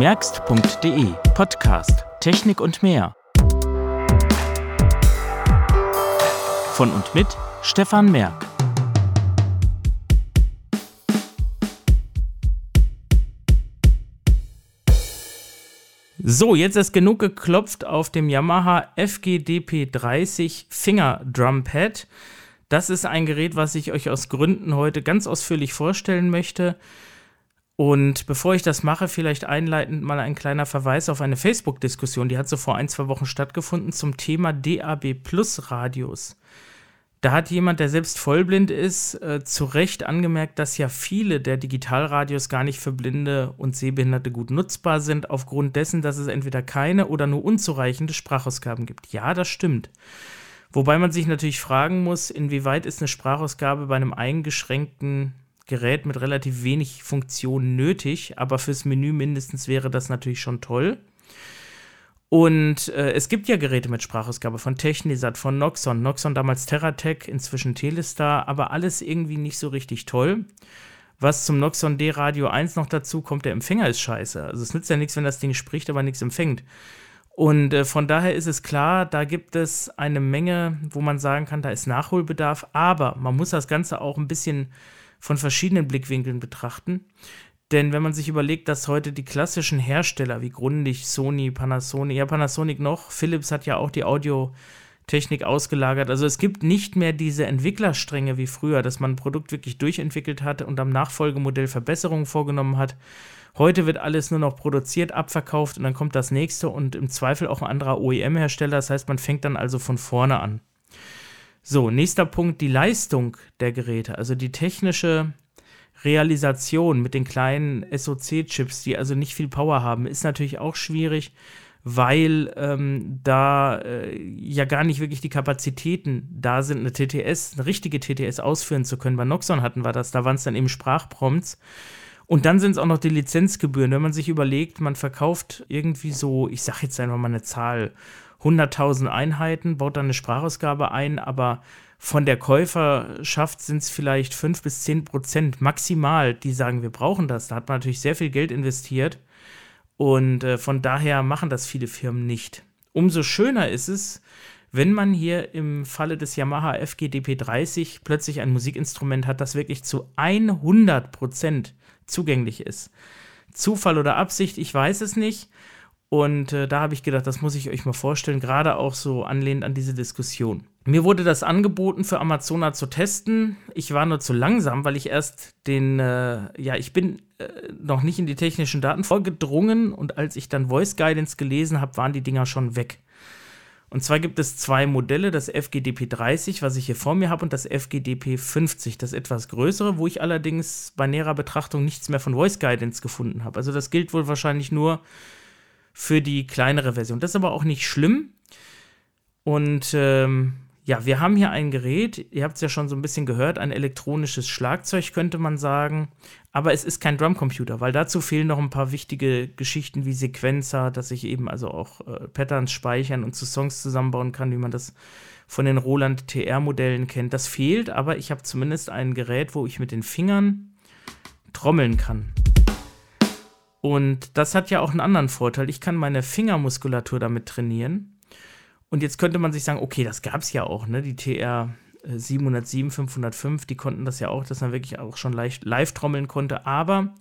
merkst.de Podcast Technik und mehr. Von und mit Stefan Merk. So, jetzt ist genug geklopft auf dem Yamaha FGDP30 Finger Drumpad. Das ist ein Gerät, was ich euch aus Gründen heute ganz ausführlich vorstellen möchte. Und bevor ich das mache, vielleicht einleitend mal ein kleiner Verweis auf eine Facebook-Diskussion, die hat so vor ein, zwei Wochen stattgefunden zum Thema DAB Plus Radios. Da hat jemand, der selbst vollblind ist, äh, zu Recht angemerkt, dass ja viele der Digitalradios gar nicht für Blinde und Sehbehinderte gut nutzbar sind, aufgrund dessen, dass es entweder keine oder nur unzureichende Sprachausgaben gibt. Ja, das stimmt. Wobei man sich natürlich fragen muss, inwieweit ist eine Sprachausgabe bei einem eingeschränkten Gerät mit relativ wenig Funktionen nötig, aber fürs Menü mindestens wäre das natürlich schon toll. Und äh, es gibt ja Geräte mit Sprachausgabe von Technisat, von Noxon, Noxon damals Terratec, inzwischen Telestar, aber alles irgendwie nicht so richtig toll. Was zum Noxon D Radio 1 noch dazu kommt, der Empfänger ist scheiße. Also es nützt ja nichts, wenn das Ding spricht, aber nichts empfängt. Und äh, von daher ist es klar, da gibt es eine Menge, wo man sagen kann, da ist Nachholbedarf, aber man muss das Ganze auch ein bisschen von verschiedenen Blickwinkeln betrachten. Denn wenn man sich überlegt, dass heute die klassischen Hersteller wie Grundig, Sony, Panasonic, ja Panasonic noch, Philips hat ja auch die Audiotechnik ausgelagert. Also es gibt nicht mehr diese Entwicklerstränge wie früher, dass man ein Produkt wirklich durchentwickelt hat und am Nachfolgemodell Verbesserungen vorgenommen hat. Heute wird alles nur noch produziert, abverkauft und dann kommt das nächste und im Zweifel auch ein anderer OEM-Hersteller. Das heißt, man fängt dann also von vorne an. So, nächster Punkt, die Leistung der Geräte, also die technische Realisation mit den kleinen SoC-Chips, die also nicht viel Power haben, ist natürlich auch schwierig, weil ähm, da äh, ja gar nicht wirklich die Kapazitäten da sind, eine TTS, eine richtige TTS ausführen zu können. Bei Noxon hatten wir das, da waren es dann eben Sprachprompts. Und dann sind es auch noch die Lizenzgebühren. Wenn man sich überlegt, man verkauft irgendwie so, ich sag jetzt einfach mal eine Zahl, 100.000 Einheiten, baut dann eine Sprachausgabe ein, aber von der Käuferschaft sind es vielleicht 5 bis 10 Prozent maximal, die sagen, wir brauchen das. Da hat man natürlich sehr viel Geld investiert und äh, von daher machen das viele Firmen nicht. Umso schöner ist es, wenn man hier im Falle des Yamaha FGDP30 plötzlich ein Musikinstrument hat, das wirklich zu 100 Prozent zugänglich ist. Zufall oder Absicht, ich weiß es nicht. Und äh, da habe ich gedacht, das muss ich euch mal vorstellen, gerade auch so anlehnend an diese Diskussion. Mir wurde das angeboten für Amazona zu testen. Ich war nur zu langsam, weil ich erst den, äh, ja, ich bin äh, noch nicht in die technischen Daten vorgedrungen und als ich dann Voice Guidance gelesen habe, waren die Dinger schon weg. Und zwar gibt es zwei Modelle, das FGDP 30, was ich hier vor mir habe, und das FGDP 50, das etwas größere, wo ich allerdings bei näherer Betrachtung nichts mehr von Voice Guidance gefunden habe. Also das gilt wohl wahrscheinlich nur für die kleinere Version. Das ist aber auch nicht schlimm. Und ähm, ja, wir haben hier ein Gerät, ihr habt es ja schon so ein bisschen gehört, ein elektronisches Schlagzeug könnte man sagen, aber es ist kein Drumcomputer, weil dazu fehlen noch ein paar wichtige Geschichten wie Sequenzer, dass ich eben also auch äh, Patterns speichern und zu Songs zusammenbauen kann, wie man das von den Roland TR-Modellen kennt. Das fehlt, aber ich habe zumindest ein Gerät, wo ich mit den Fingern trommeln kann. Und das hat ja auch einen anderen Vorteil. Ich kann meine Fingermuskulatur damit trainieren. Und jetzt könnte man sich sagen, okay, das gab es ja auch, ne? Die TR 707, 505, die konnten das ja auch, dass man wirklich auch schon leicht live trommeln konnte. Aber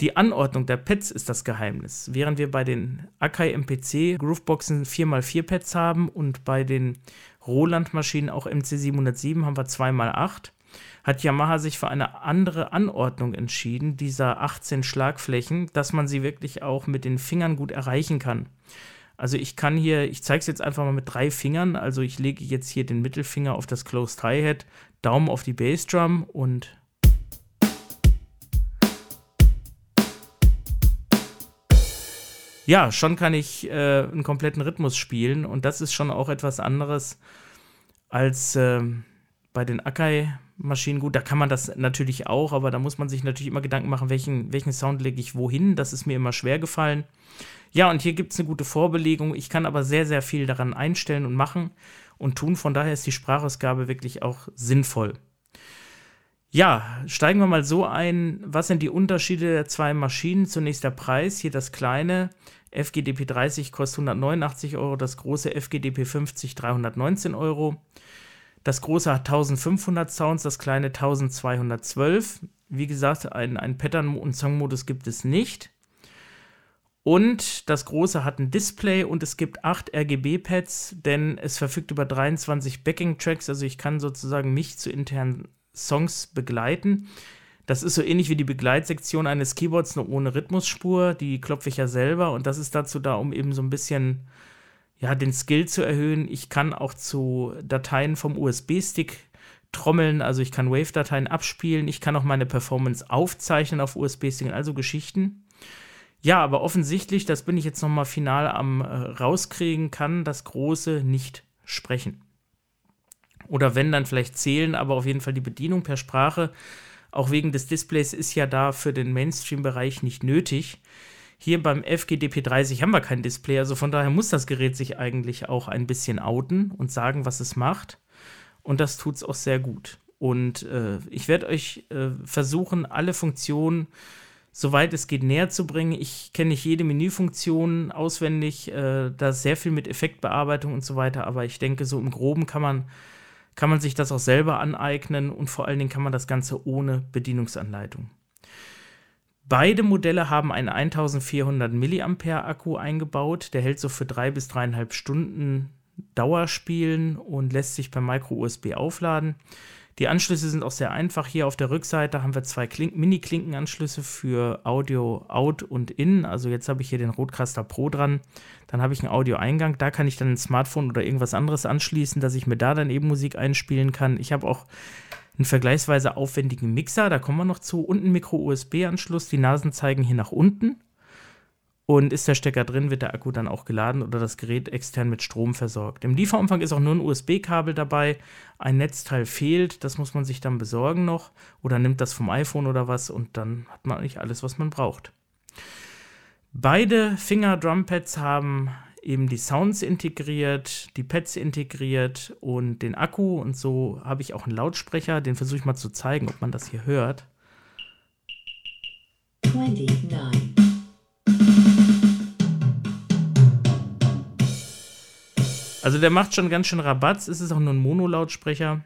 die Anordnung der Pads ist das Geheimnis. Während wir bei den Akai MPC Grooveboxen 4x4 Pads haben und bei den Roland-Maschinen auch MC707 haben wir 2x8, hat Yamaha sich für eine andere Anordnung entschieden, dieser 18 Schlagflächen, dass man sie wirklich auch mit den Fingern gut erreichen kann. Also ich kann hier, ich zeige es jetzt einfach mal mit drei Fingern, also ich lege jetzt hier den Mittelfinger auf das Closed Hi-Hat, Daumen auf die Bassdrum und ja, schon kann ich äh, einen kompletten Rhythmus spielen und das ist schon auch etwas anderes als äh, bei den Akai Maschinen gut. Da kann man das natürlich auch, aber da muss man sich natürlich immer Gedanken machen, welchen, welchen Sound lege ich wohin. Das ist mir immer schwer gefallen. Ja, und hier gibt es eine gute Vorbelegung. Ich kann aber sehr, sehr viel daran einstellen und machen und tun. Von daher ist die Sprachausgabe wirklich auch sinnvoll. Ja, steigen wir mal so ein. Was sind die Unterschiede der zwei Maschinen? Zunächst der Preis. Hier das kleine FGDP 30 kostet 189 Euro, das große FGDP 50 319 Euro. Das große hat 1500 Sounds, das kleine 1212. Wie gesagt, ein, ein Pattern- und Songmodus gibt es nicht. Und das große hat ein Display und es gibt acht RGB-Pads, denn es verfügt über 23 Backing-Tracks. Also ich kann sozusagen mich zu internen Songs begleiten. Das ist so ähnlich wie die Begleitsektion eines Keyboards, nur ohne Rhythmusspur. Die klopfe ich ja selber und das ist dazu da, um eben so ein bisschen ja, den Skill zu erhöhen. Ich kann auch zu Dateien vom USB-Stick trommeln, also ich kann Wave-Dateien abspielen, ich kann auch meine Performance aufzeichnen auf USB-Stick, also Geschichten. Ja, aber offensichtlich, das bin ich jetzt nochmal final am äh, rauskriegen, kann das Große nicht sprechen. Oder wenn, dann vielleicht zählen, aber auf jeden Fall die Bedienung per Sprache, auch wegen des Displays, ist ja da für den Mainstream-Bereich nicht nötig. Hier beim FGDP30 haben wir kein Display, also von daher muss das Gerät sich eigentlich auch ein bisschen outen und sagen, was es macht. Und das tut es auch sehr gut. Und äh, ich werde euch äh, versuchen, alle Funktionen, soweit es geht, näher zu bringen. Ich kenne nicht jede Menüfunktion auswendig, äh, da sehr viel mit Effektbearbeitung und so weiter, aber ich denke, so im Groben kann man, kann man sich das auch selber aneignen und vor allen Dingen kann man das Ganze ohne Bedienungsanleitung. Beide Modelle haben einen 1400 mAh Akku eingebaut. Der hält so für drei bis dreieinhalb Stunden Dauerspielen und lässt sich per Micro-USB aufladen. Die Anschlüsse sind auch sehr einfach. Hier auf der Rückseite haben wir zwei Mini-Klinkenanschlüsse für Audio Out und In. Also jetzt habe ich hier den Rodecaster Pro dran. Dann habe ich einen Audioeingang. Da kann ich dann ein Smartphone oder irgendwas anderes anschließen, dass ich mir da dann eben Musik einspielen kann. Ich habe auch einen vergleichsweise aufwendigen Mixer, da kommen wir noch zu, und einen Micro-USB-Anschluss. Die Nasen zeigen hier nach unten. Und ist der Stecker drin, wird der Akku dann auch geladen oder das Gerät extern mit Strom versorgt. Im Lieferumfang ist auch nur ein USB-Kabel dabei. Ein Netzteil fehlt, das muss man sich dann besorgen noch oder nimmt das vom iPhone oder was und dann hat man eigentlich alles, was man braucht. Beide Finger-Drumpads haben eben die Sounds integriert, die Pads integriert und den Akku. Und so habe ich auch einen Lautsprecher, den versuche ich mal zu zeigen, ob man das hier hört. 29. Also der macht schon ganz schön Rabatz. Es ist auch nur ein Mono-Lautsprecher.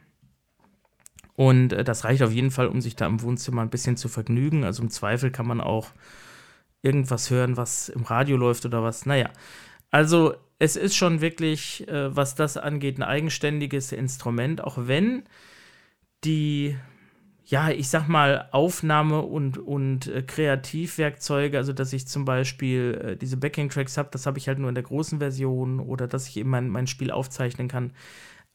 Und äh, das reicht auf jeden Fall, um sich da im Wohnzimmer ein bisschen zu vergnügen. Also im Zweifel kann man auch irgendwas hören, was im Radio läuft oder was. Naja, also es ist schon wirklich, äh, was das angeht, ein eigenständiges Instrument, auch wenn die, ja, ich sag mal, Aufnahme- und, und äh, Kreativwerkzeuge, also dass ich zum Beispiel äh, diese Backing-Tracks habe, das habe ich halt nur in der großen Version oder dass ich eben mein, mein Spiel aufzeichnen kann.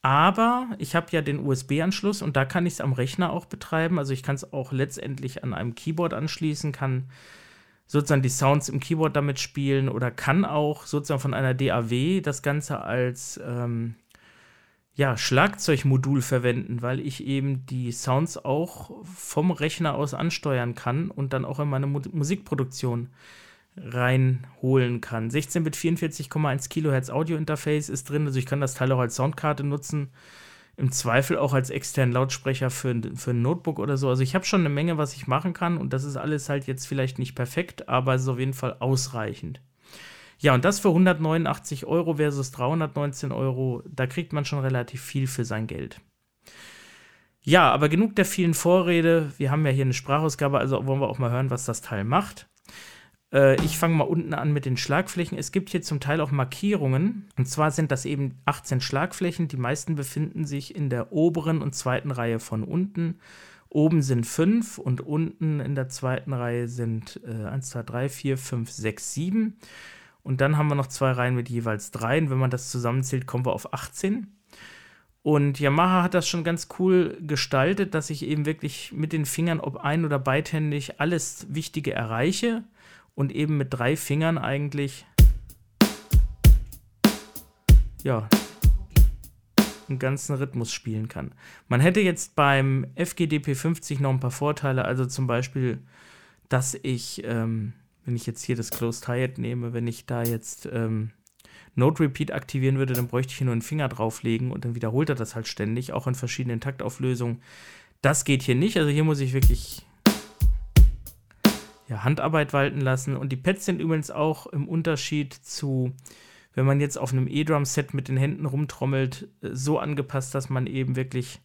Aber ich habe ja den USB-Anschluss und da kann ich es am Rechner auch betreiben. Also ich kann es auch letztendlich an einem Keyboard anschließen, kann sozusagen die Sounds im Keyboard damit spielen oder kann auch sozusagen von einer DAW das Ganze als ähm, ja, Schlagzeugmodul verwenden, weil ich eben die Sounds auch vom Rechner aus ansteuern kann und dann auch in meine Mu Musikproduktion reinholen kann. 16 bit 44,1 Kilohertz Audio-Interface ist drin, also ich kann das Teil auch als Soundkarte nutzen im Zweifel auch als externen Lautsprecher für, für ein Notebook oder so. Also ich habe schon eine Menge, was ich machen kann und das ist alles halt jetzt vielleicht nicht perfekt, aber es ist auf jeden Fall ausreichend. Ja, und das für 189 Euro versus 319 Euro, da kriegt man schon relativ viel für sein Geld. Ja, aber genug der vielen Vorrede. Wir haben ja hier eine Sprachausgabe, also wollen wir auch mal hören, was das Teil macht. Äh, ich fange mal unten an mit den Schlagflächen. Es gibt hier zum Teil auch Markierungen. Und zwar sind das eben 18 Schlagflächen. Die meisten befinden sich in der oberen und zweiten Reihe von unten. Oben sind 5 und unten in der zweiten Reihe sind äh, 1, 2, 3, 4, 5, 6, 7. Und dann haben wir noch zwei Reihen mit jeweils 3. Und wenn man das zusammenzählt, kommen wir auf 18. Und Yamaha hat das schon ganz cool gestaltet, dass ich eben wirklich mit den Fingern, ob ein- oder beidhändig, alles Wichtige erreiche und eben mit drei Fingern eigentlich ja einen ganzen Rhythmus spielen kann. Man hätte jetzt beim FGDP 50 noch ein paar Vorteile, also zum Beispiel, dass ich, ähm, wenn ich jetzt hier das Closed Hi-Hat nehme, wenn ich da jetzt ähm, Note Repeat aktivieren würde, dann bräuchte ich hier nur einen Finger drauflegen und dann wiederholt er das halt ständig, auch in verschiedenen Taktauflösungen. Das geht hier nicht. Also hier muss ich wirklich ja, Handarbeit walten lassen. Und die Pads sind übrigens auch im Unterschied zu, wenn man jetzt auf einem E-Drum-Set mit den Händen rumtrommelt, äh, so angepasst, dass man eben wirklich,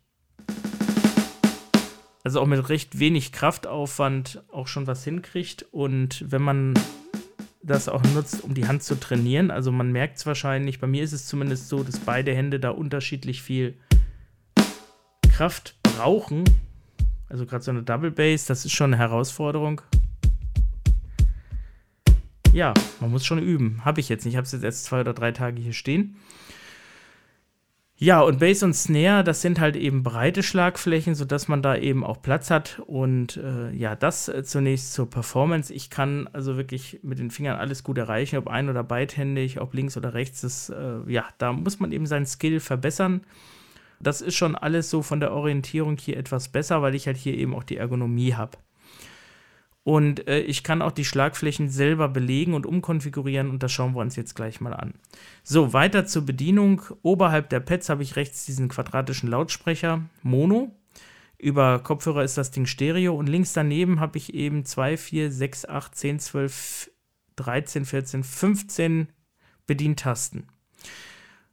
also auch mit recht wenig Kraftaufwand auch schon was hinkriegt. Und wenn man das auch nutzt, um die Hand zu trainieren, also man merkt es wahrscheinlich, bei mir ist es zumindest so, dass beide Hände da unterschiedlich viel Kraft brauchen. Also gerade so eine Double Bass, das ist schon eine Herausforderung. Ja, man muss schon üben. Habe ich jetzt nicht. Ich habe es jetzt erst zwei oder drei Tage hier stehen. Ja, und Bass und Snare, das sind halt eben breite Schlagflächen, sodass man da eben auch Platz hat. Und äh, ja, das äh, zunächst zur Performance. Ich kann also wirklich mit den Fingern alles gut erreichen, ob ein- oder beidhändig, ob links oder rechts. Das, äh, ja, da muss man eben seinen Skill verbessern. Das ist schon alles so von der Orientierung hier etwas besser, weil ich halt hier eben auch die Ergonomie habe. Und äh, ich kann auch die Schlagflächen selber belegen und umkonfigurieren und das schauen wir uns jetzt gleich mal an. So, weiter zur Bedienung. Oberhalb der Pads habe ich rechts diesen quadratischen Lautsprecher Mono. Über Kopfhörer ist das Ding Stereo und links daneben habe ich eben 2, 4, 6, 8, 10, 12, 13, 14, 15 Bedientasten.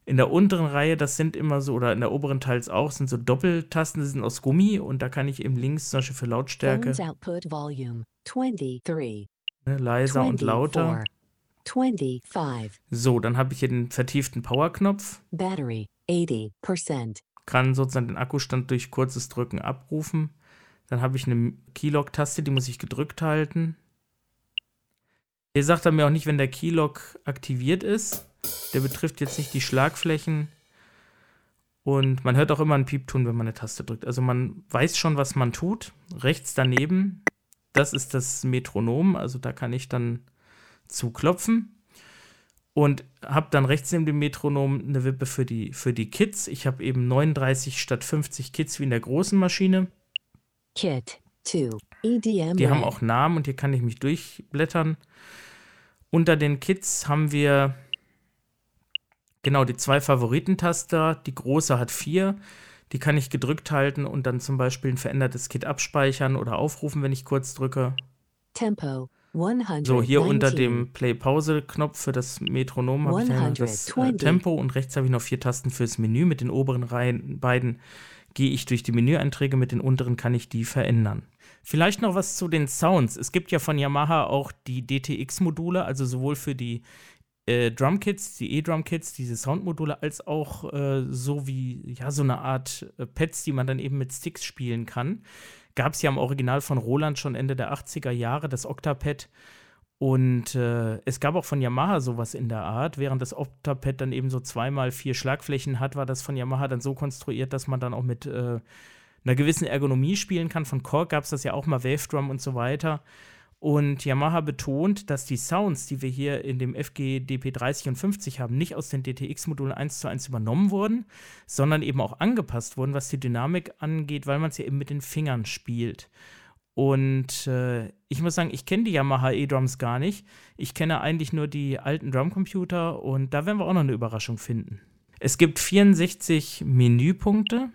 In der unteren Reihe, das sind immer so, oder in der oberen teils auch, sind so Doppeltasten, die sind aus Gummi und da kann ich eben links zum Beispiel für Lautstärke volume 23, ne, leiser und lauter. 25, So, dann habe ich hier den vertieften Powerknopf, battery 80%, kann sozusagen den Akkustand durch kurzes Drücken abrufen. Dann habe ich eine Keylog-Taste, die muss ich gedrückt halten. Hier sagt er mir auch nicht, wenn der Keylog aktiviert ist. Der betrifft jetzt nicht die Schlagflächen. Und man hört auch immer einen Piepton, wenn man eine Taste drückt. Also man weiß schon, was man tut. Rechts daneben, das ist das Metronom. Also da kann ich dann zuklopfen. Und habe dann rechts neben dem Metronom eine Wippe für die, für die Kids. Ich habe eben 39 statt 50 Kids wie in der großen Maschine. Kit 2, EDM. Die haben auch Namen und hier kann ich mich durchblättern. Unter den Kids haben wir genau die zwei Favoritentaster. Die große hat vier. Die kann ich gedrückt halten und dann zum Beispiel ein verändertes Kit abspeichern oder aufrufen, wenn ich kurz drücke. Tempo 119. So, hier unter dem Play-Pause-Knopf für das Metronom habe ich dann das äh, 120. Tempo und rechts habe ich noch vier Tasten fürs Menü. Mit den oberen Reihen, beiden gehe ich durch die Menüeinträge, mit den unteren kann ich die verändern. Vielleicht noch was zu den Sounds. Es gibt ja von Yamaha auch die DTX-Module, also sowohl für die äh, Drumkits, die E-Drumkits, diese Soundmodule, als auch äh, so wie, ja, so eine Art äh, Pads, die man dann eben mit Sticks spielen kann. Gab es ja im Original von Roland schon Ende der 80er Jahre, das Octapad. Und äh, es gab auch von Yamaha sowas in der Art. Während das Octapad dann eben so zweimal vier Schlagflächen hat, war das von Yamaha dann so konstruiert, dass man dann auch mit äh, einer gewissen Ergonomie spielen kann. Von Korg gab es das ja auch mal, Wave Drum und so weiter. Und Yamaha betont, dass die Sounds, die wir hier in dem FG DP30 und 50 haben, nicht aus den DTX-Modulen 1 zu 1 übernommen wurden, sondern eben auch angepasst wurden, was die Dynamik angeht, weil man es ja eben mit den Fingern spielt. Und äh, ich muss sagen, ich kenne die Yamaha E-Drums gar nicht. Ich kenne eigentlich nur die alten Drumcomputer und da werden wir auch noch eine Überraschung finden. Es gibt 64 Menüpunkte.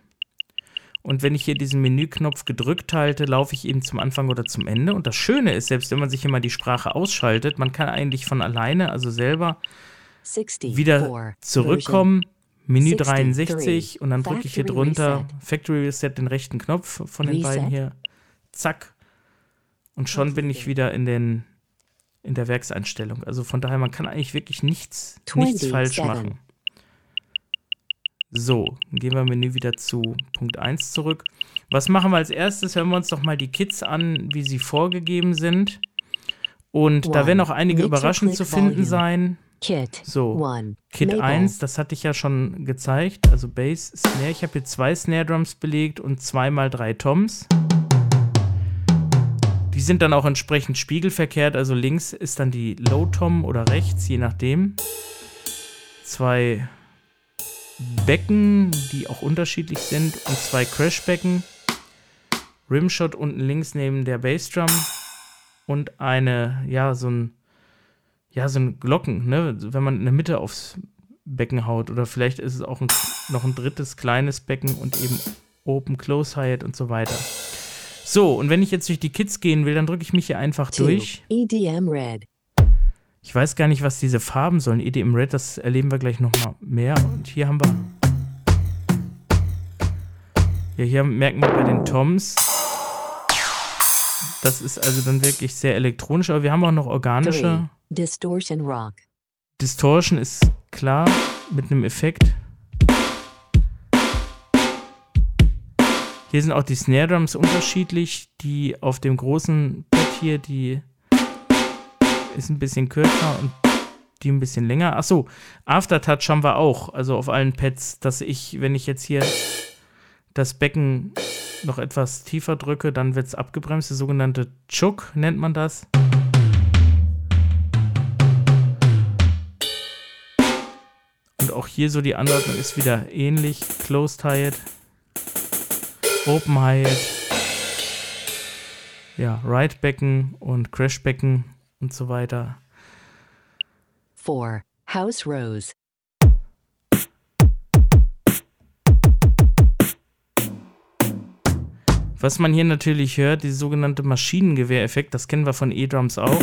Und wenn ich hier diesen Menüknopf gedrückt halte, laufe ich eben zum Anfang oder zum Ende. Und das Schöne ist, selbst wenn man sich immer die Sprache ausschaltet, man kann eigentlich von alleine, also selber, 64 wieder zurückkommen. Menü 63, 63 und dann drücke ich hier drunter Reset. Factory Reset den rechten Knopf von den beiden hier. Zack. Und schon bin ich wieder in den in der Werkseinstellung. Also von daher, man kann eigentlich wirklich nichts, nichts falsch 27. machen. So, gehen wir im Menü wieder zu Punkt 1 zurück. Was machen wir als erstes? Hören wir uns doch mal die Kits an, wie sie vorgegeben sind. Und da One. werden auch einige überraschend zu finden Volume. sein. Kit So, 1, Kit Maple. 1, das hatte ich ja schon gezeigt. Also Bass, Snare. Ich habe hier zwei Snare Drums belegt und zweimal drei Toms. Die sind dann auch entsprechend spiegelverkehrt. Also links ist dann die Low Tom oder rechts, je nachdem. Zwei Becken, die auch unterschiedlich sind und zwei Crashbecken. Rimshot unten links neben der Bassdrum und eine, ja, so ein, ja, so ein Glocken, ne, wenn man in der Mitte aufs Becken haut oder vielleicht ist es auch ein, noch ein drittes kleines Becken und eben Open, Close Hi-Hat und so weiter. So, und wenn ich jetzt durch die Kids gehen will, dann drücke ich mich hier einfach 2. durch. EDM red. Ich weiß gar nicht, was diese Farben sollen. EDM Red, das erleben wir gleich nochmal mehr. Und hier haben wir. Ja, hier merken wir bei den Toms. Das ist also dann wirklich sehr elektronisch, aber wir haben auch noch 3. organische. Distortion rock. Distortion ist klar mit einem Effekt. Hier sind auch die Snare Drums unterschiedlich. Die auf dem großen Pad hier, die ist ein bisschen kürzer und die ein bisschen länger. Achso, Aftertouch haben wir auch, also auf allen Pads, dass ich, wenn ich jetzt hier das Becken noch etwas tiefer drücke, dann wird es abgebremst. Der sogenannte Chook nennt man das. Und auch hier so die Anordnung ist wieder ähnlich. Closed Hi-Hat, Open Hi-Hat, ja, Right Becken und Crash Becken und so weiter. 4. House rose. Was man hier natürlich hört, die sogenannte Maschinengewehreffekt, das kennen wir von E-Drums auch.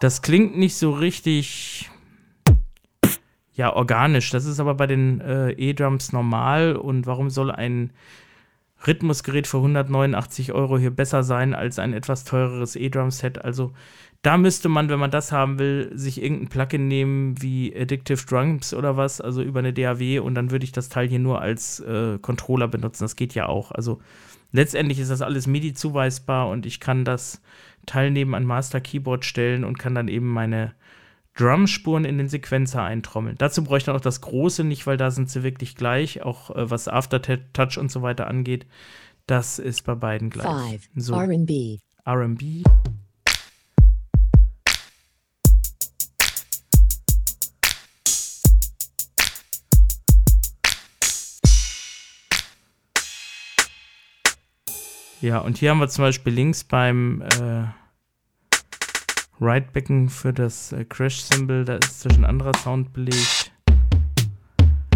Das klingt nicht so richtig, ja, organisch. Das ist aber bei den äh, E-Drums normal. Und warum soll ein Rhythmusgerät für 189 Euro hier besser sein als ein etwas teureres E-Drum-Set? Also da müsste man, wenn man das haben will, sich irgendein Plugin nehmen wie Addictive Drums oder was, also über eine DAW und dann würde ich das Teil hier nur als äh, Controller benutzen. Das geht ja auch. Also letztendlich ist das alles MIDI zuweisbar und ich kann das Teil neben ein Master Keyboard stellen und kann dann eben meine Drumspuren in den Sequenzer eintrommeln. Dazu bräuchte auch das große nicht, weil da sind sie wirklich gleich, auch äh, was Aftertouch und so weiter angeht. Das ist bei beiden gleich. 5. So, R&B. R&B. Ja, und hier haben wir zum Beispiel links beim äh, Right Becken für das äh, Crash-Symbol, da ist zwischen anderer Sound belegt.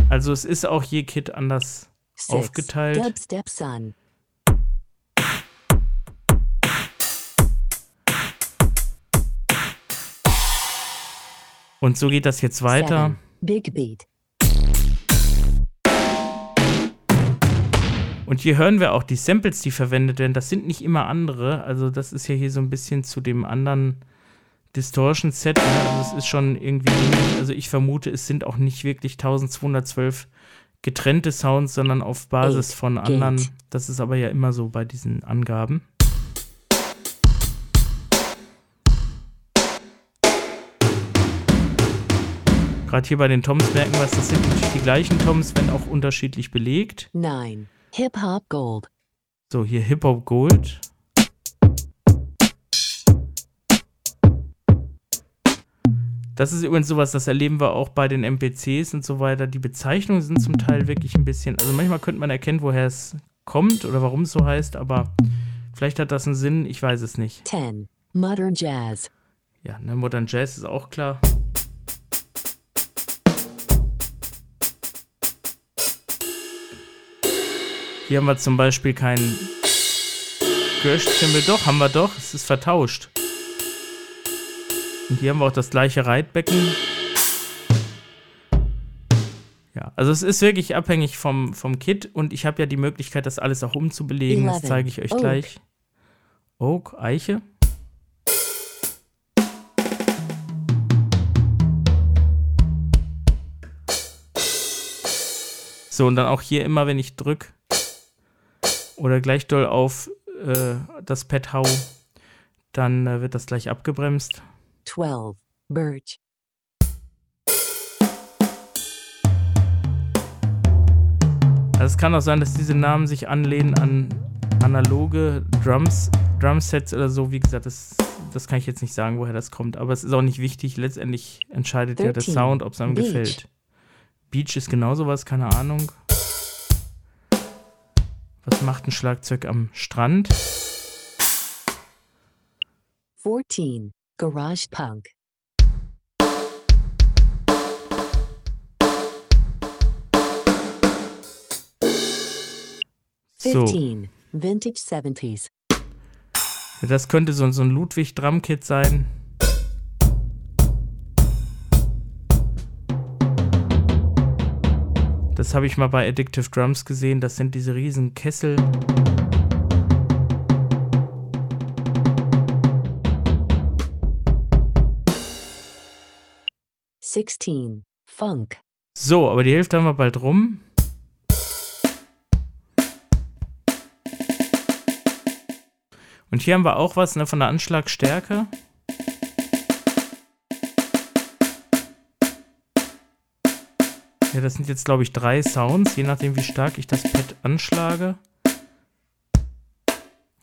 Also es ist auch je Kit anders 6. aufgeteilt. Dubstep sun. Und so geht das jetzt weiter. 7. Big beat. Und hier hören wir auch die Samples, die verwendet werden. Das sind nicht immer andere. Also das ist ja hier so ein bisschen zu dem anderen Distortion-Set. Ne? Also es ist schon irgendwie. Also ich vermute, es sind auch nicht wirklich 1212 getrennte Sounds, sondern auf Basis von anderen. Das ist aber ja immer so bei diesen Angaben. Gerade hier bei den Toms merken wir, es, das sind natürlich die gleichen Toms, wenn auch unterschiedlich belegt. 9. Hip hop gold. So, hier Hip Hop Gold. Das ist übrigens sowas, das erleben wir auch bei den MPCs und so weiter. Die Bezeichnungen sind zum Teil wirklich ein bisschen, also manchmal könnte man erkennen, woher es kommt oder warum es so heißt, aber vielleicht hat das einen Sinn, ich weiß es nicht. 10. Modern jazz. Ja, ne, Modern Jazz ist auch klar. Hier haben wir zum Beispiel keinen Gerst-Cymbal. Doch, haben wir doch. Es ist vertauscht. Und hier haben wir auch das gleiche Reitbecken. Ja, also es ist wirklich abhängig vom, vom Kit und ich habe ja die Möglichkeit, das alles auch umzubelegen. Das 11. zeige ich euch Oak. gleich. Oak, Eiche. So, und dann auch hier immer, wenn ich drücke oder gleich doll auf äh, das Pad hau, dann äh, wird das gleich abgebremst. 12. Birch. Also es kann auch sein, dass diese Namen sich anlehnen an analoge Drums, Drumsets oder so. Wie gesagt, das, das kann ich jetzt nicht sagen, woher das kommt. Aber es ist auch nicht wichtig. Letztendlich entscheidet ja der 13. Sound, ob es einem Beach. gefällt. Beach ist genauso was, keine Ahnung. Was macht ein Schlagzeug am Strand? 14. Garage punk. So. 15. Vintage 70s. Das könnte so, so ein Ludwig Drumkit sein. Das habe ich mal bei Addictive Drums gesehen. Das sind diese riesen Kessel. Sixteen. Funk. So, aber die Hälfte haben wir bald rum. Und hier haben wir auch was ne, von der Anschlagstärke. Ja, das sind jetzt, glaube ich, drei Sounds, je nachdem, wie stark ich das Pad anschlage.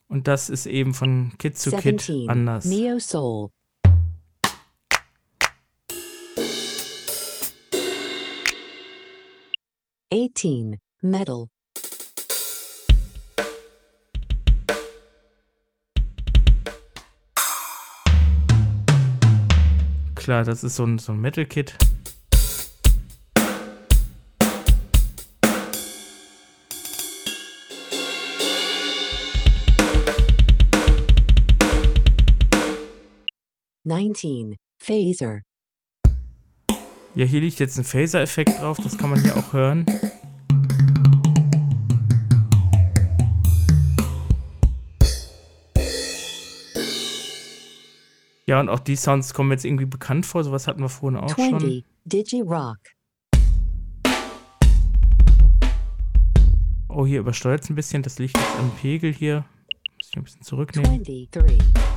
Und das ist eben von Kit zu Kit 17. anders. Neo Soul. Eighteen. Metal. Klar, das ist so ein, so ein Metal-Kit. Nineteen. Phaser. Ja, hier liegt jetzt ein Phaser-Effekt drauf, das kann man hier auch hören. Ja, und auch die Sounds kommen jetzt irgendwie bekannt vor, sowas hatten wir vorhin auch 20, schon. Digi Rock. Oh, hier übersteuert es ein bisschen, das Licht ist am Pegel hier. Muss ich ein bisschen zurücknehmen. 23.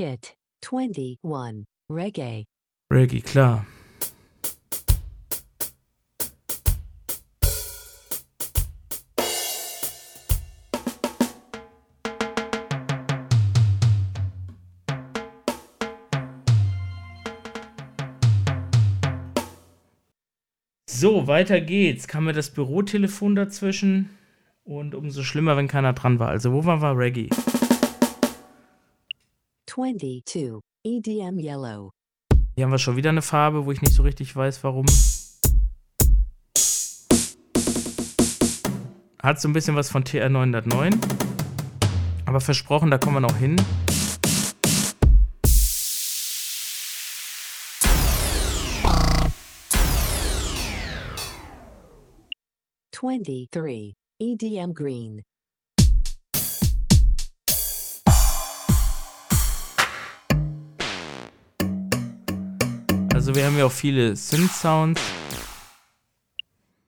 Shit. 21. Reggae. Reggae, klar. So, weiter geht's. Kam mir das Bürotelefon dazwischen und umso schlimmer, wenn keiner dran war. Also, wo war, wir? Reggae. Twenty-two. EDM Yellow. Hier haben wir schon wieder eine Farbe, wo ich nicht so richtig weiß, warum. Hat so ein bisschen was von TR909. Aber versprochen, da kommen wir noch hin. Twenty-three. EDM Green. Also wir haben ja auch viele Synth-Sounds.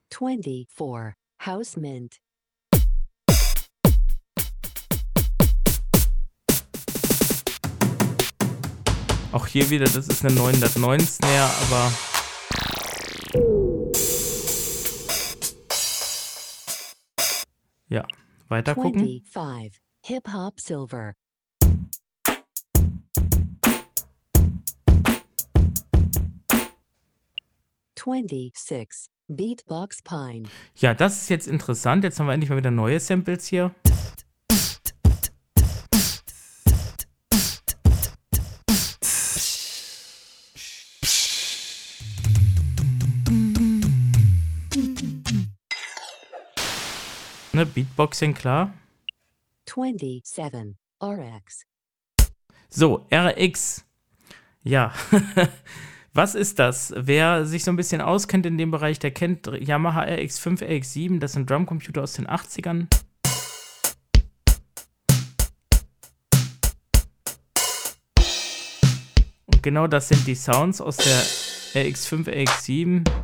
Twenty-four. House Mint. Auch hier wieder, das ist eine 909 Snare, aber ja, weiter gucken. Hip Hop Silver. Twenty-six. Beatbox Pine. Ja, das ist jetzt interessant. Jetzt haben wir endlich mal wieder neue Samples hier. Ne, Beatboxing, klar. Twenty-seven. RX. So, RX. Ja. Was ist das? Wer sich so ein bisschen auskennt in dem Bereich, der kennt Yamaha RX5, RX7. Das sind Drumcomputer aus den 80ern. Und genau das sind die Sounds aus der RX5, RX7.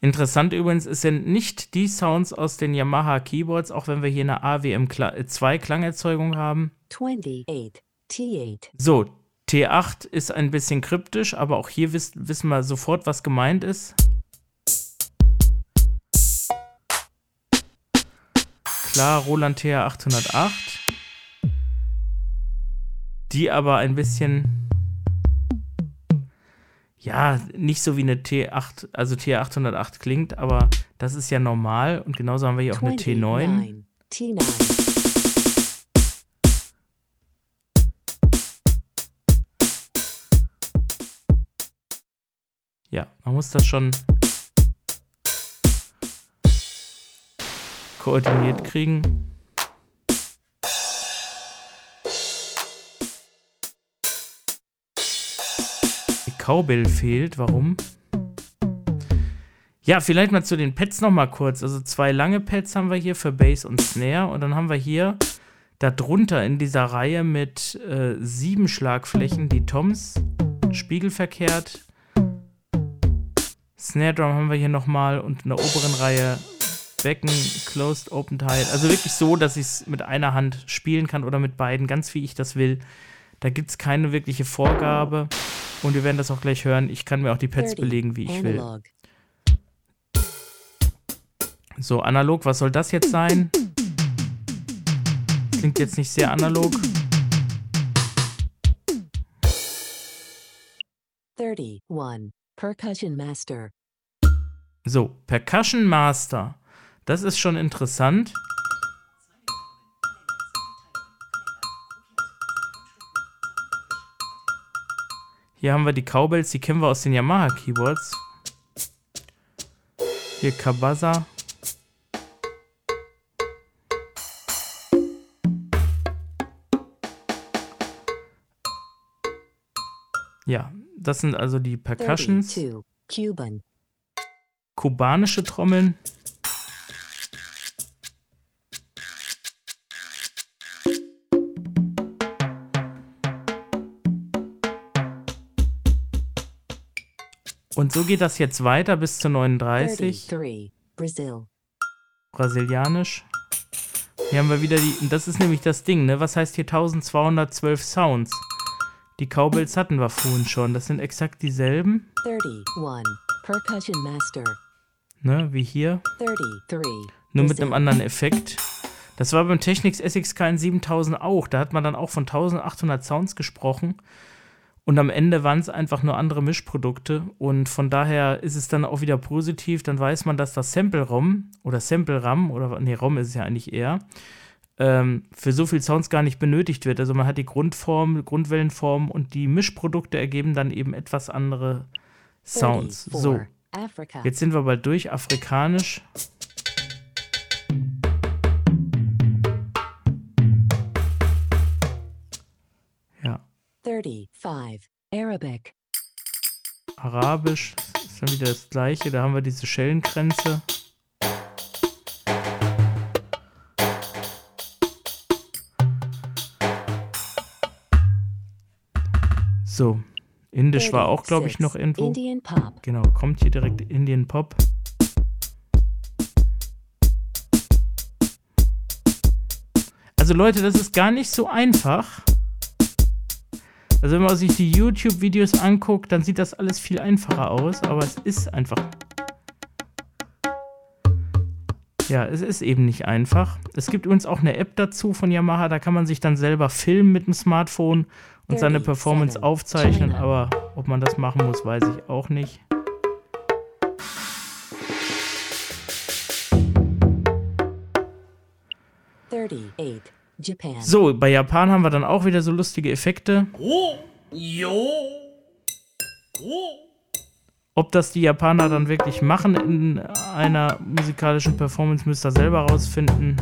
Interessant übrigens, es sind nicht die Sounds aus den Yamaha Keyboards, auch wenn wir hier eine AWM2 Klangerzeugung haben. Twenty-eight. T8. So, T8 ist ein bisschen kryptisch, aber auch hier wiss, wissen wir sofort, was gemeint ist. Klar, Roland TR 808. Die aber ein bisschen, ja, nicht so wie eine T8, also T808 klingt, aber das ist ja normal und genauso haben wir hier auch eine T9. T9. Ja, man muss das schon koordiniert kriegen. Cowbell fehlt, warum? Ja, vielleicht mal zu den Pads noch mal kurz. Also zwei lange Pads haben wir hier für Bass und Snare und dann haben wir hier darunter in dieser Reihe mit äh, sieben Schlagflächen die Toms spiegelverkehrt. Snare Drum haben wir hier nochmal und in der oberen Reihe Becken, Closed, Open Tile. Also wirklich so, dass ich es mit einer Hand spielen kann oder mit beiden, ganz wie ich das will. Da gibt es keine wirkliche Vorgabe. Und wir werden das auch gleich hören. Ich kann mir auch die Pads 30. belegen, wie ich will. So, analog, was soll das jetzt sein? Klingt jetzt nicht sehr analog. 31. Percussion Master. So, Percussion Master. Das ist schon interessant. Hier haben wir die Cowbells, die kennen wir aus den Yamaha Keyboards. Hier Kabasa. Ja, das sind also die Percussions. 32. Cuban. kubanische Trommeln. Und so geht das jetzt weiter bis zu 39, 33. Brazil. brasilianisch. Hier haben wir wieder die, das ist nämlich das Ding, ne? Was heißt hier 1212 Sounds? Die Cowbells hatten wir vorhin schon, das sind exakt dieselben, 31. Percussion Master. ne? Wie hier. 33. Nur mit einem anderen Effekt. Das war beim Technics SXK in 7000 auch. Da hat man dann auch von 1800 Sounds gesprochen. Und am Ende waren es einfach nur andere Mischprodukte. Und von daher ist es dann auch wieder positiv. Dann weiß man, dass das Sample-ROM oder Sample-RAM oder nee, ROM ist es ja eigentlich eher, ähm, für so viel Sounds gar nicht benötigt wird. Also man hat die Grundform, Grundwellenform und die Mischprodukte ergeben dann eben etwas andere Sounds. 34. So, jetzt sind wir bald durch. Afrikanisch. 35. Arabic. Arabisch ist dann wieder das gleiche. Da haben wir diese Schellengrenze. So, Indisch war auch, glaube ich, noch 36. irgendwo. Indian Pop. Genau, kommt hier direkt Indian Pop. Also Leute, das ist gar nicht so einfach. Also wenn man sich die YouTube-Videos anguckt, dann sieht das alles viel einfacher aus, aber es ist einfach. Ja, es ist eben nicht einfach. Es gibt übrigens auch eine App dazu von Yamaha, da kann man sich dann selber filmen mit dem Smartphone und seine 37. Performance aufzeichnen, aber ob man das machen muss, weiß ich auch nicht. Thirty-eight. Japan. So, bei Japan haben wir dann auch wieder so lustige Effekte. Ob das die Japaner dann wirklich machen in einer musikalischen Performance, müsst ihr selber rausfinden.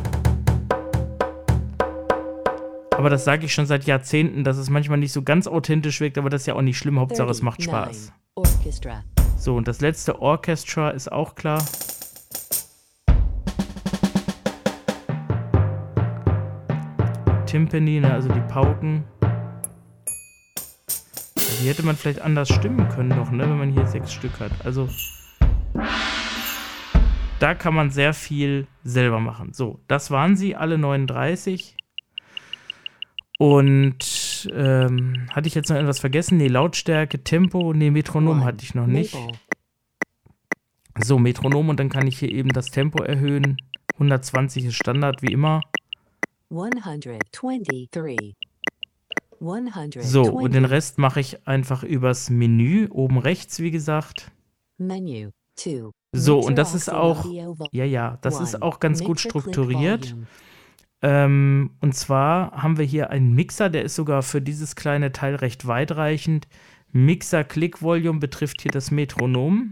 Aber das sage ich schon seit Jahrzehnten, dass es manchmal nicht so ganz authentisch wirkt, aber das ist ja auch nicht schlimm. Hauptsache, es macht 39. Spaß. So, und das letzte Orchestra ist auch klar. Timpani, ne, also die Pauken. Die hätte man vielleicht anders stimmen können noch, ne, wenn man hier sechs Stück hat. Also da kann man sehr viel selber machen. So, das waren sie, alle 39. Und ähm, hatte ich jetzt noch etwas vergessen? Nee, Lautstärke, Tempo, nee, Metronom One. hatte ich noch nicht. So, Metronom und dann kann ich hier eben das Tempo erhöhen. 120 ist Standard, wie immer. 123. 124. So, und den Rest mache ich einfach übers Menü, oben rechts, wie gesagt. So, und das ist auch, ja, ja, das ist auch ganz gut strukturiert. Ähm, und zwar haben wir hier einen Mixer, der ist sogar für dieses kleine Teil recht weitreichend. Mixer Click Volume betrifft hier das Metronom.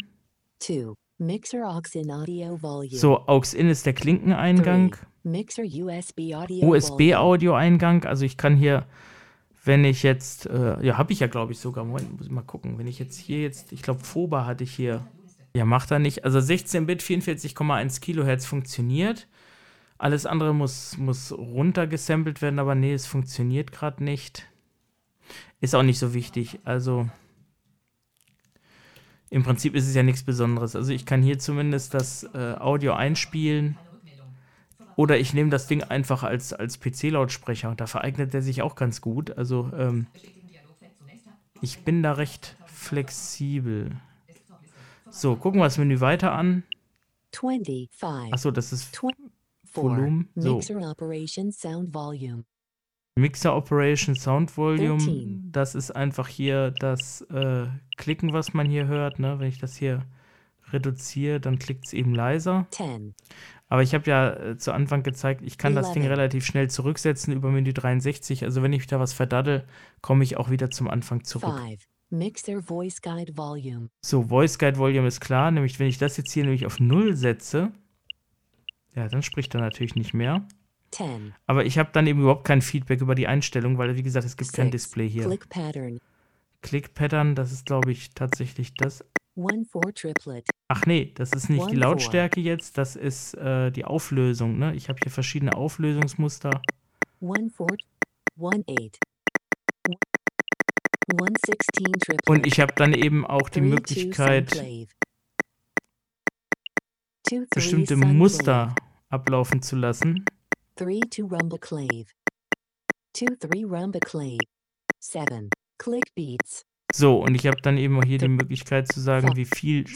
2. Mixer aux in audio volume. So, AUX-In ist der Klinkeneingang. 3. Mixer USB audio volume. USB-Audio-Eingang. Also ich kann hier, wenn ich jetzt, äh, ja, habe ich ja, glaube ich, sogar. Moment, muss ich mal gucken. Wenn ich jetzt hier jetzt, ich glaube, FOBA hatte ich hier. Ja, macht er nicht. Also 16-Bit, 44,1 Kilohertz funktioniert. Alles andere muss, muss runtergesampelt werden, aber nee, es funktioniert gerade nicht. Ist auch nicht so wichtig. Also im Prinzip ist es ja nichts Besonderes. Also ich kann hier zumindest das äh, Audio einspielen. Oder ich nehme das Ding einfach als, als PC-Lautsprecher. Da vereignet der sich auch ganz gut. Also ähm, ich bin da recht flexibel. So, gucken wir das Menü weiter an. 25. Achso, das ist 4. Volumen. So. Mixer operation sound volume. Mixer Operation Sound Volume. 13. Das ist einfach hier das äh, Klicken, was man hier hört. Ne? Wenn ich das hier reduziere, dann klickt es eben leiser. 10. Aber ich habe ja äh, zu Anfang gezeigt, ich kann das Ding 11. relativ schnell zurücksetzen über Menü 63. Also wenn ich da was verdaddel, komme ich auch wieder zum Anfang zurück. 5. Mixer voice guide volume. So, Voice Guide Volume ist klar. Nämlich, wenn ich das jetzt hier nämlich auf 0 setze, ja, dann spricht er natürlich nicht mehr. 10. Aber ich habe dann eben überhaupt kein Feedback über die Einstellung, weil, wie gesagt, es gibt kein Six. Display hier. Click pattern. Click Pattern, das ist, glaube ich, tatsächlich das. 1 4 triplet. Ach nee, das ist nicht die. Lautstärke jetzt, das ist äh, die Auflösung. Ne? Ich habe hier verschiedene Auflösungsmuster. 1 4 1 8. 1 16 triplet. Und ich habe dann eben auch die Möglichkeit, bestimmte. Muster ablaufen zu lassen. 3 to Rumbleclave. 2 3 Rumbleclave. 7. Click beats. So, und ich habe dann eben auch hier die Möglichkeit zu sagen, wie viel.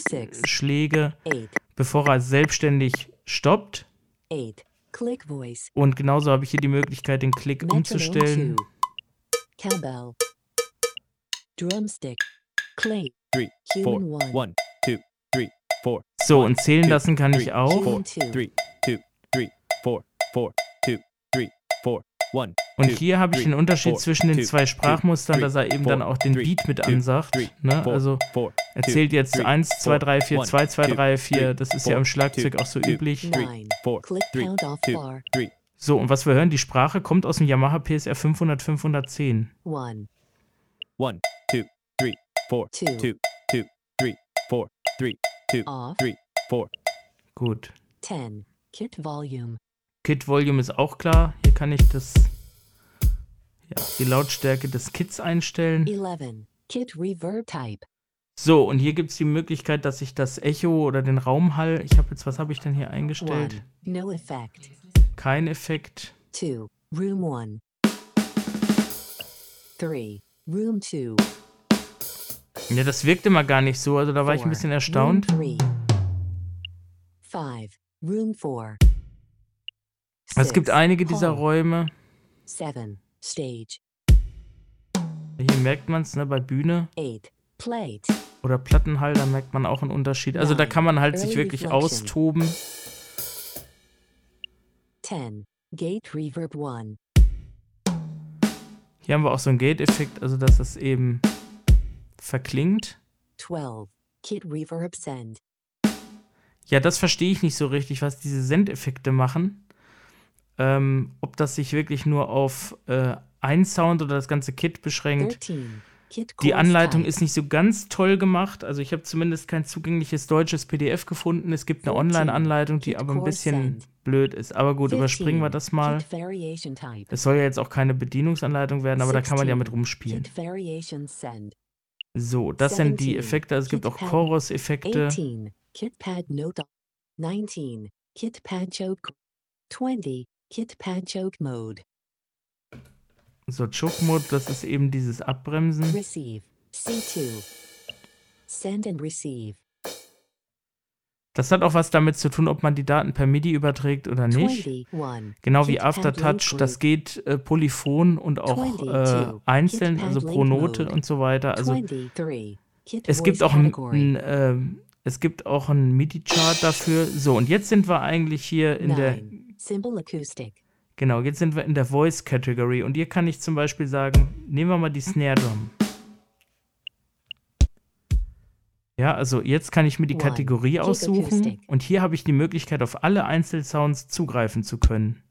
Schläge, 8. bevor er selbstständig stoppt. 8. Click voice. Und genauso habe ich hier die Möglichkeit, den Klick umzustellen. 2. Cowbell. Drumstick. Clay. three, four, Human 1. one, two, three, four, So, und zählen lassen kann ich auch. Und two, hier habe ich three, den Unterschied four, zwischen den two, zwei Sprachmustern, three, dass er eben four, dann auch den Beat mit two, ansagt. three, Ne? four, Also er zählt jetzt three, 1, 2, four, 3, 4, one, 2, 2, two, 3, 4. three, Das ist ja im Schlagzeug two, auch so two, üblich. three, 9. four, Click three, count off two, bar. three, So, und was wir hören, die Sprache kommt aus dem Yamaha PSR 500 510. 1. one, two, three, four, Two. two, two, three, four, three, two, Off. three, four. Gut. 10. Kit volume. Kit Volume ist auch klar. Hier kann ich das, ja, die Lautstärke des Kits einstellen. 11. Kit reverb type. So, und hier gibt es die Möglichkeit, dass ich das Echo oder den Raumhall, ich habe jetzt, was habe ich denn hier 1. eingestellt? No effect. Kein Effekt. 2. Room 1. 3. Room 2. Ja, das wirkt immer gar nicht so, also da war ich ein bisschen erstaunt. Room 3. 5. Room 4. Es gibt einige dieser. Räume, 7. Stage. hier merkt man es, ne, bei Bühne 8. Plate. oder Plattenhall, da merkt man auch einen Unterschied. Also da kann man halt sich wirklich austoben. 10. Gate reverb 1. Hier haben wir auch so einen Gate-Effekt, also dass es eben verklingt. 12. Kit reverb send. Ja, das verstehe ich nicht so richtig, was diese Sendeffekte machen. Ähm, ob das sich wirklich nur auf äh, ein Sound oder das ganze Kit beschränkt. 13. Kit Die Anleitung ist nicht so ganz toll gemacht. Also ich habe zumindest kein zugängliches deutsches PDF gefunden. Es gibt eine 14. Online-Anleitung, die aber ein bisschen blöd ist. Aber gut, überspringen wir 15. das mal. Es soll ja jetzt auch keine Bedienungsanleitung werden, aber da kann man ja mit 16. rumspielen. So, das sind die 17. Effekte. Also es gibt auch. Chorus-Effekte. 18. Kit pad note. 19. Kit pad choke. 20. Kit pad choke mode. So, Choke Mode, das ist eben dieses Abbremsen. Receive. C2. Send and receive. Das hat auch was damit zu tun, ob man die Daten per MIDI überträgt oder nicht. 21. Genau wie Aftertouch, das geht äh, polyphon und auch äh, 22. einzeln, also pro Note und so weiter. Also 23. Kit es gibt auch ein, ein ähm, es gibt auch ein MIDI-Chart dafür. So, und jetzt sind wir eigentlich hier in der, Symbol acoustic. genau, jetzt sind wir in der Voice Category und hier kann ich zum Beispiel sagen, nehmen wir mal die Snare Drum. Ja, also jetzt kann ich mir die. Kategorie aussuchen und hier habe ich die Möglichkeit, auf alle Einzelsounds zugreifen zu können.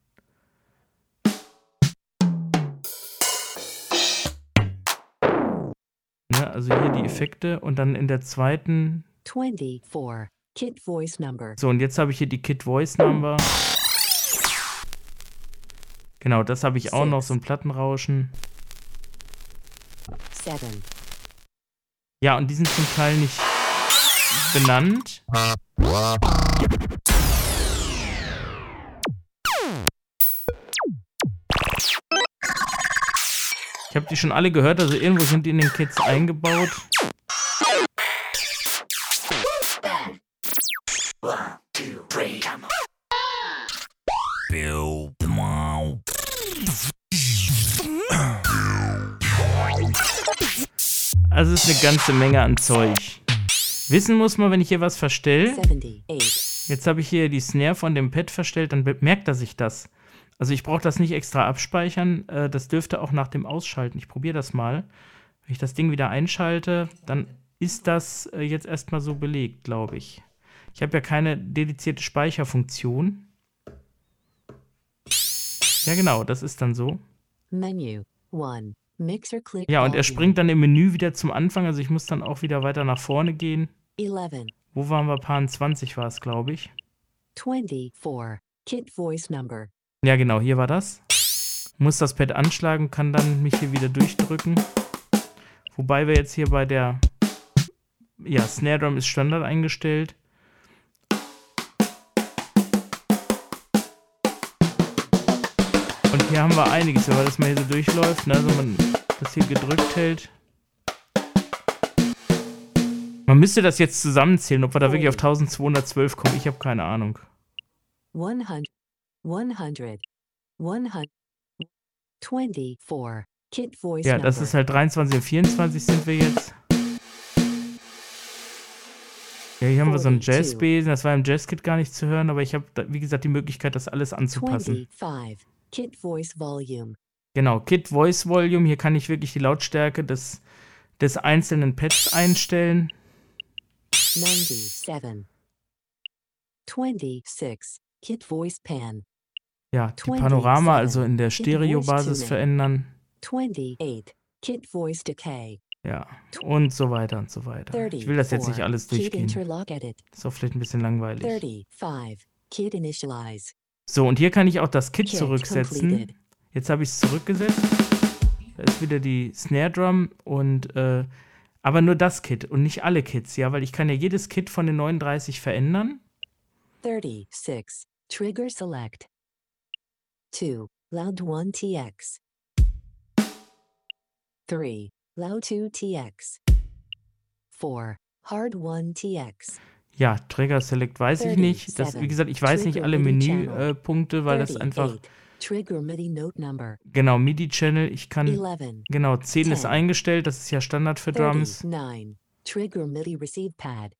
Ne, also hier die Effekte und dann in der zweiten. 24. Kit voice number. So, und jetzt habe ich hier die Kit Voice Number. Genau, das habe ich auch noch, so ein Plattenrauschen. 7. Ja, und die sind zum Teil nicht benannt. Ich habe die schon alle gehört, also irgendwo sind die in den Kits eingebaut. Also es ist eine ganze Menge an Zeug. Wissen muss man, wenn ich hier was verstelle, 78. Jetzt habe ich hier die Snare von dem Pad verstellt, dann bemerkt er sich das. Also ich brauche das nicht extra abspeichern, äh, das dürfte auch nach dem Ausschalten. Ich probiere das mal. Wenn ich das Ding wieder einschalte, dann ist das äh, jetzt erstmal so belegt, glaube ich. Ich habe ja keine dedizierte Speicherfunktion. Ja, genau, das ist dann so. Menu. 1. Mixer click. Ja, und er springt dann im Menü wieder zum Anfang, also ich muss dann auch wieder weiter nach vorne gehen. 11. Wo waren wir? Paar 20 war es, glaube ich. 24. Kit voice number. Ja, genau, hier war das. Muss das Pad anschlagen, kann dann mich hier wieder durchdrücken. Wobei wir jetzt hier bei der ja, Snare Drum ist Standard eingestellt. Und hier haben wir einiges, wenn man das mal hier so durchläuft, ne, also man das hier gedrückt hält. Man müsste das jetzt zusammenzählen, ob wir da wirklich auf 1212 kommen. Ich habe keine Ahnung. 100. 100. 100. 24. Kit voice Ja, das ist halt 23 und 24 sind wir jetzt. Ja, hier haben wir so einen 42. Jazzbesen. Das war im Jazzkit gar nicht zu hören, aber ich habe, wie gesagt, die Möglichkeit, das alles anzupassen. 25. Kit voice volume. Genau, Kit Voice Volume. Hier kann ich wirklich die Lautstärke des, des einzelnen Pads einstellen. 97. 26. Kit voice pan. Ja, die 27. Panorama also in der Stereobasis verändern. 28. Kit voice decay. Ja, und so weiter und so weiter. 34. Ich will das jetzt nicht alles durchgehen. Ist auch vielleicht ein bisschen langweilig. 35. Kit initialize. So, und hier kann ich auch das Kit zurücksetzen. Jetzt habe ich es zurückgesetzt. Da ist wieder die Snare Drum und äh, aber nur das Kit und nicht alle Kits, ja, weil ich kann ja jedes Kit von den 39 verändern. 36. Trigger select. 2. Loud 1 TX. 3. Loud 2 TX. 4. Hard 1 TX. Ja, Trigger Select weiß ich nicht. Das, wie gesagt, ich weiß nicht alle. Menüpunkte, weil das einfach 38. Trigger MIDI note number. genau MIDI-Channel. Ich kann 11. genau 10 ist 10. eingestellt. Das ist ja Standard für Drums. 39. Trigger MIDI receive pad.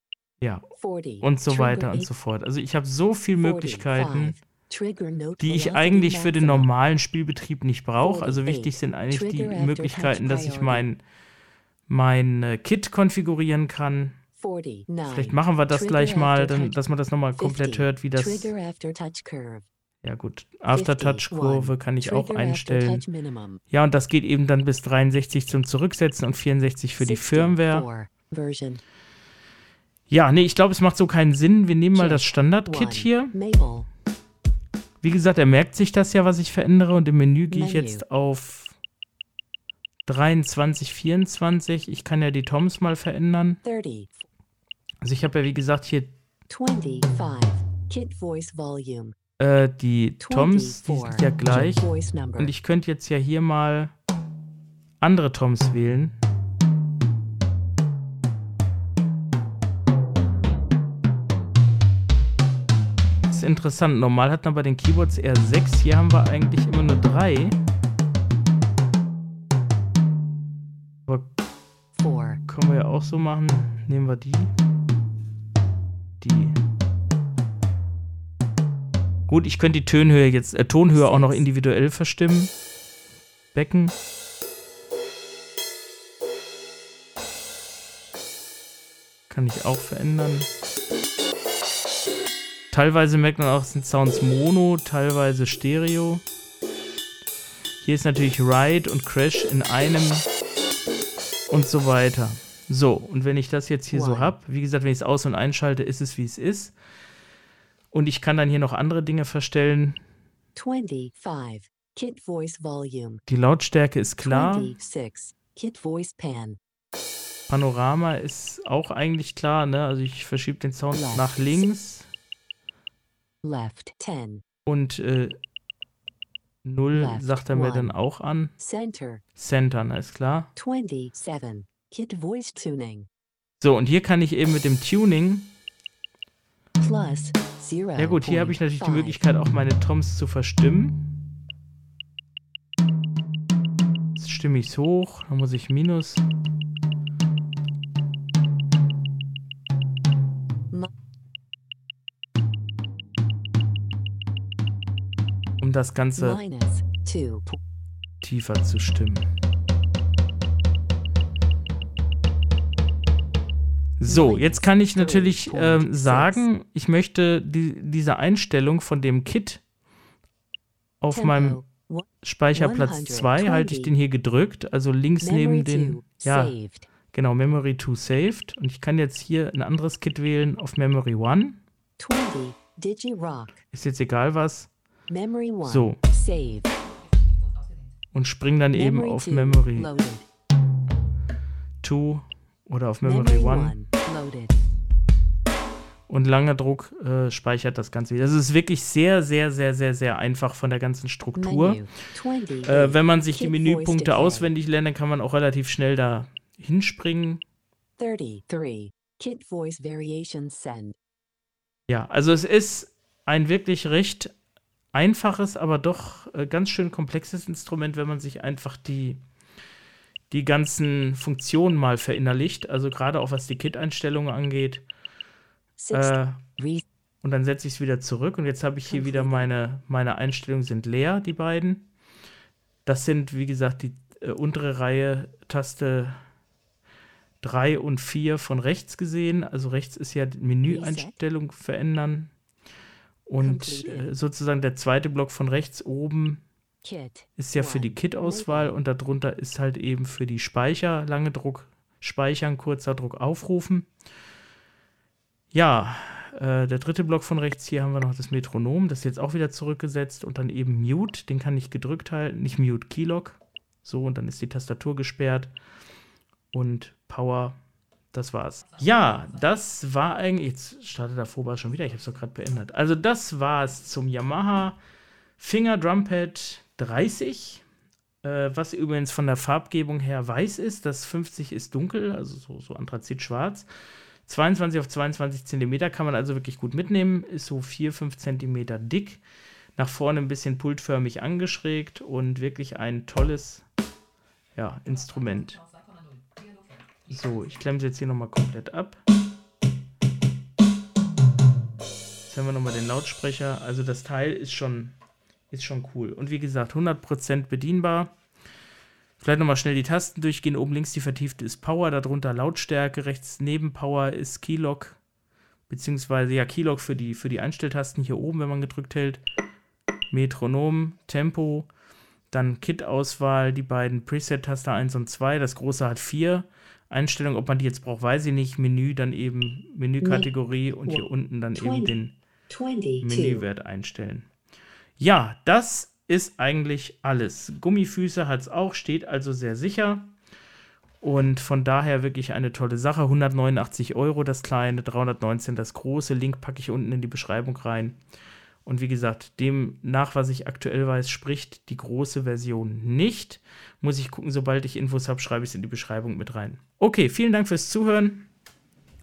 Ja 40. und so weiter und 8 so fort. Also ich habe so viele Möglichkeiten. 45. Trigger note die ich eigentlich für den normalen Spielbetrieb nicht brauche. Also 48. wichtig sind eigentlich die Möglichkeiten, dass ich mein, mein äh, Kit konfigurieren kann. 49. Vielleicht machen wir das gleich mal, dann, dass man das nochmal komplett 50. hört, wie das. Ja gut, After-Touch-Kurve 51. kann ich auch einstellen. Ja, und das geht eben dann bis 63 zum Zurücksetzen und 64 für die 64 Firmware. Ja, nee, ich glaube, es macht so keinen Sinn. Wir nehmen mal das Standard-Kit hier. Wie gesagt, er merkt sich das ja, was ich verändere. Und im Menü gehe ich jetzt auf 23, 24. Ich kann ja die Toms mal verändern. 30. Also ich habe ja, wie gesagt, hier 25. Kit voice volume. Äh, die Toms, die 24. sind ja gleich. Und ich könnte jetzt ja hier mal andere Toms wählen. Das ist interessant. Normal hat man bei den Keyboards eher sechs. Hier haben wir eigentlich immer nur drei. Aber 4. können wir ja auch so machen. Nehmen wir die. Die. Gut, ich könnte die Tonhöhe jetzt, äh, Tonhöhe auch noch individuell verstimmen. Becken. Kann ich auch verändern. Teilweise merkt man auch, sind Sounds Mono, teilweise Stereo. Hier ist natürlich Ride und Crash in einem und so weiter. So, und wenn ich das jetzt hier so One. habe, wie gesagt, wenn ich es aus- und einschalte, ist es, wie es ist. Und ich kann dann hier noch andere Dinge verstellen. 25. Kit voice volume. Die Lautstärke ist klar. 26. Kit voice pan. Panorama ist auch eigentlich klar, ne? Also ich verschiebe den Sound Left. nach links Left 10. und äh, 0 Left sagt er mir dann auch an. Center Center, na ist klar. 27. Kit voice tuning. So, und hier kann ich eben mit dem Tuning, Plus 0. ja gut, hier habe ich natürlich die Möglichkeit, auch meine Toms zu verstimmen. Jetzt stimme ich es hoch, dann muss ich Minus. Um das Ganze Minus 2. tiefer zu stimmen. So, jetzt kann ich natürlich 3.6. ähm, sagen, ich möchte die, diese Einstellung von dem Kit auf meinem Speicherplatz 2 halte ich 120. den hier gedrückt, also links neben den, 2. ja, genau, Memory 2 saved. Und ich kann jetzt hier ein anderes Kit wählen auf Memory 1. 20. Digi-Rock. Ist jetzt egal was. Memory 1. So. Save. Und spring dann eben auf 2. Memory Loaded. 2 oder auf Memory 1. 1. Loaded. Und langer Druck äh, speichert das Ganze wieder. Das ist wirklich sehr, sehr, sehr, sehr, sehr einfach von der ganzen Struktur. Menu. 20. Äh, wenn man sich die Menüpunkte auswendig lernt, dann kann man auch relativ schnell da hinspringen. 33. Kit voice variation send. Ja, also es ist ein wirklich recht einfaches, aber doch äh, ganz schön komplexes Instrument, wenn man sich einfach die, die ganzen Funktionen mal verinnerlicht. Also gerade auch was die Kit-Einstellungen angeht. 60. Äh, und dann setze ich es wieder zurück und jetzt habe ich hier wieder meine, meine Einstellungen sind leer, die beiden. Das sind, wie gesagt, die äh, untere Reihe, Taste 3 und 4 von rechts gesehen. Also rechts ist ja die Menüeinstellung verändern. Und äh, sozusagen der zweite Block von rechts oben. Ist ja für die. Kit-Auswahl und darunter ist halt eben für die Speicher, lange Druck speichern, kurzer Druck aufrufen. Ja, äh, der dritte Block von rechts, hier haben wir noch das Metronom, das ist jetzt auch wieder zurückgesetzt und dann eben Mute, den kann ich gedrückt halten, nicht Mute, Keylock. So, und dann ist die Tastatur gesperrt und Power, das war's. Ja, das war eigentlich, jetzt startet der Vorbar schon wieder, ich habe es doch gerade beendet. Also das war's zum Yamaha Finger Drumpad 30, äh, was übrigens von der Farbgebung her weiß ist. Das 50 ist dunkel, also so, so Anthrazit-schwarz. 22 auf 22 Zentimeter kann man also wirklich gut mitnehmen, ist so 4, 5 Zentimeter dick, nach vorne ein bisschen pultförmig angeschrägt und wirklich ein tolles ja, Instrument. So, ich klemme es jetzt hier nochmal komplett ab. Jetzt haben wir nochmal den Lautsprecher. Also das Teil ist schon, ist schon cool. Und wie gesagt, 100% bedienbar. Vielleicht nochmal schnell die Tasten durchgehen. Oben links die vertiefte ist Power, darunter Lautstärke. Rechts neben Power ist Keylog. Beziehungsweise ja, Keylog für die, für die Einstelltasten hier oben, wenn man gedrückt hält. Metronom, Tempo. Dann Kit-Auswahl, die beiden Preset-Taster 1 und 2. Das große hat 4. Einstellungen, ob man die jetzt braucht, weiß ich nicht. Menü, dann eben Menükategorie und hier unten dann eben den 22. Menüwert einstellen. Ja, das ist eigentlich alles. Gummifüße hat es auch, steht also sehr sicher. Und von daher wirklich eine tolle Sache. 189 Euro das kleine, 319 das große. Link packe ich unten in die Beschreibung rein. Und wie gesagt, dem nach, was ich aktuell weiß, spricht die große Version nicht. Muss ich gucken, sobald ich Infos habe, schreibe ich es in die Beschreibung mit rein. Okay, vielen Dank fürs Zuhören.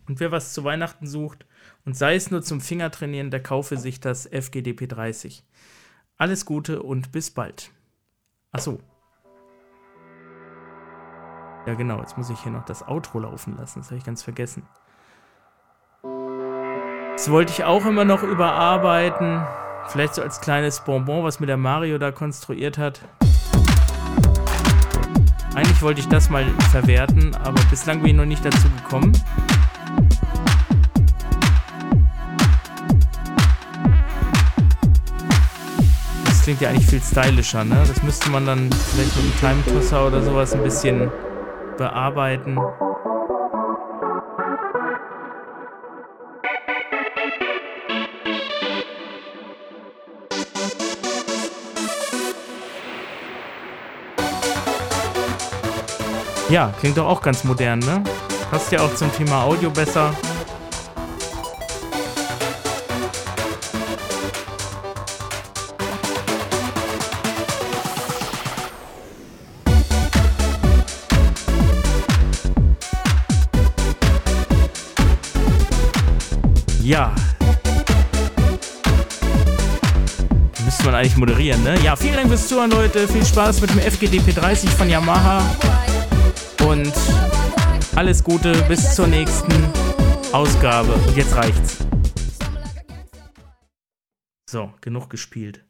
Und wer was zu Weihnachten sucht und sei es nur zum Fingertrainieren, der kaufe sich das FGDP 30. Alles Gute und bis bald. Achso. Ja genau, jetzt muss ich hier noch das Outro laufen lassen, das habe ich ganz vergessen. Das wollte ich auch immer noch überarbeiten. Vielleicht so als kleines Bonbon, was mir der Mario da konstruiert hat. Eigentlich wollte ich das mal verwerten, aber bislang bin ich noch nicht dazu gekommen. Klingt ja eigentlich viel stylischer, ne? Das müsste man dann vielleicht mit einem Time Tosser oder sowas ein bisschen bearbeiten. Ja, klingt doch auch ganz modern, ne? Passt ja auch zum Thema Audio besser. Eigentlich moderieren, ne? Ja, vielen Dank fürs Zuhören, Leute. Viel Spaß mit dem FGDP 30 von Yamaha. Und alles Gute bis zur nächsten Ausgabe. Und jetzt reicht's. So, genug gespielt.